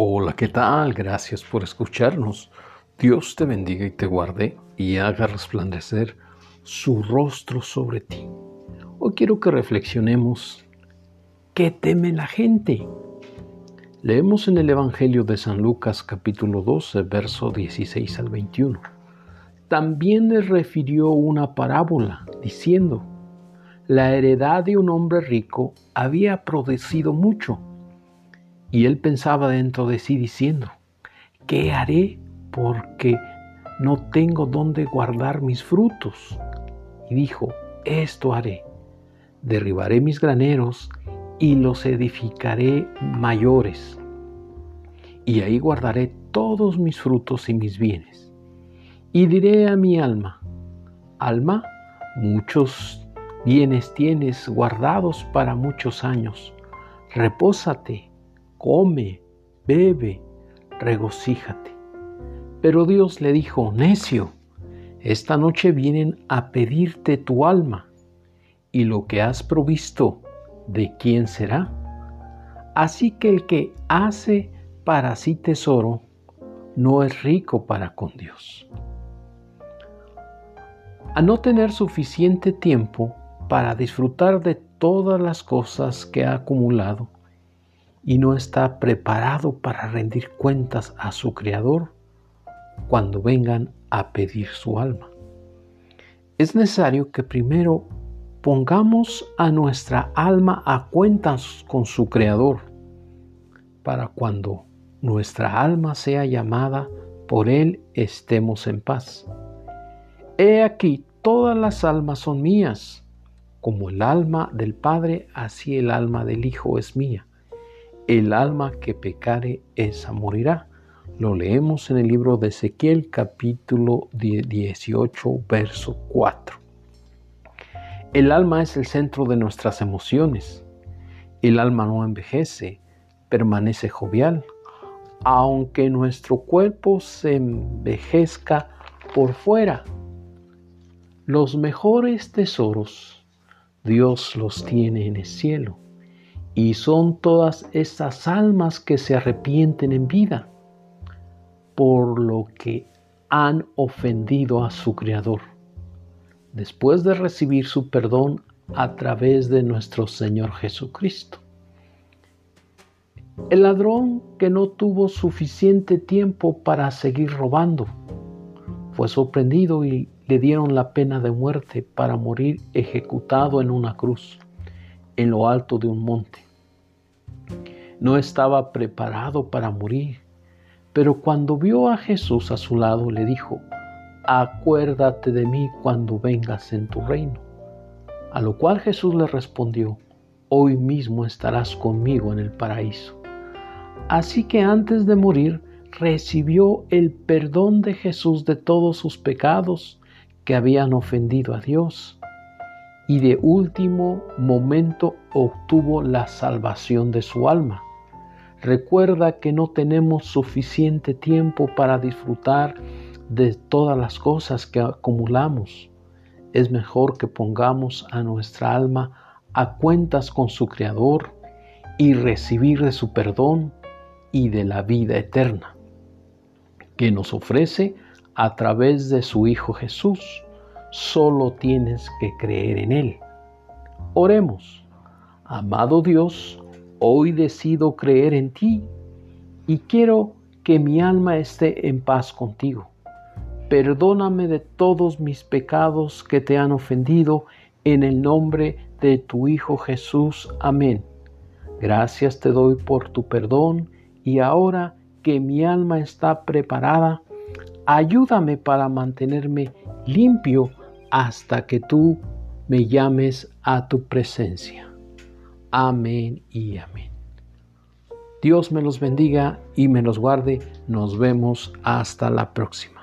Hola, ¿qué tal? Gracias por escucharnos. Dios te bendiga y te guarde y haga resplandecer su rostro sobre ti. Hoy quiero que reflexionemos ¿qué teme la gente? Leemos en el Evangelio de San Lucas capítulo 12, verso 16 al 21. También le refirió una parábola diciendo, la heredad de un hombre rico había producido mucho y él pensaba dentro de sí diciendo, ¿qué haré porque no tengo dónde guardar mis frutos? Y dijo, esto haré, derribaré mis graneros y los edificaré mayores, y ahí guardaré todos mis frutos y mis bienes. Y diré a mi alma, alma, muchos bienes tienes guardados para muchos años, repósate come, bebe, regocíjate. Pero Dios le dijo, necio, esta noche vienen a pedirte tu alma, y lo que has provisto, ¿de quién será? Así que el que hace para sí tesoro, no es rico para con Dios. A no tener suficiente tiempo para disfrutar de todas las cosas que ha acumulado, y no está preparado para rendir cuentas a su Creador cuando vengan a pedir su alma. Es necesario que primero pongamos a nuestra alma a cuentas con su Creador para cuando nuestra alma sea llamada por Él estemos en paz. He aquí, todas las almas son mías, como el alma del Padre, así el alma del Hijo es mía el alma que pecare, esa morirá. Lo leemos en el libro de Ezequiel capítulo 18, verso 4. El alma es el centro de nuestras emociones. El alma no envejece, permanece jovial, aunque nuestro cuerpo se envejezca por fuera. Los mejores tesoros Dios los tiene en el cielo y son todas esas almas que se arrepienten en vida por lo que han ofendido a su Creador, después de recibir su perdón a través de nuestro Señor Jesucristo. El ladrón que no tuvo suficiente tiempo para seguir robando fue sorprendido y le dieron la pena de muerte para morir ejecutado en una cruz en lo alto de un monte no estaba preparado para morir, pero cuando vio a Jesús a su lado le dijo, acuérdate de mí cuando vengas en tu reino. A lo cual Jesús le respondió, hoy mismo estarás conmigo en el paraíso. Así que antes de morir recibió el perdón de Jesús de todos sus pecados que habían ofendido a Dios y de último momento obtuvo la salvación de su alma. Recuerda que no tenemos suficiente tiempo para disfrutar de todas las cosas que acumulamos. Es mejor que pongamos a nuestra alma a cuentas con su Creador y recibir de su perdón y de la vida eterna, que nos ofrece a través de su Hijo Jesús. Solo tienes que creer en Él. Oremos. Amado Dios, Hoy decido creer en ti y quiero que mi alma esté en paz contigo. Perdóname de todos mis pecados que te han ofendido en el nombre de tu Hijo Jesús. Amén. Gracias te doy por tu perdón y ahora que mi alma está preparada, ayúdame para mantenerme limpio hasta que tú me llames a tu presencia. Amén y amén. Dios me los bendiga y me los guarde. Nos vemos hasta la próxima.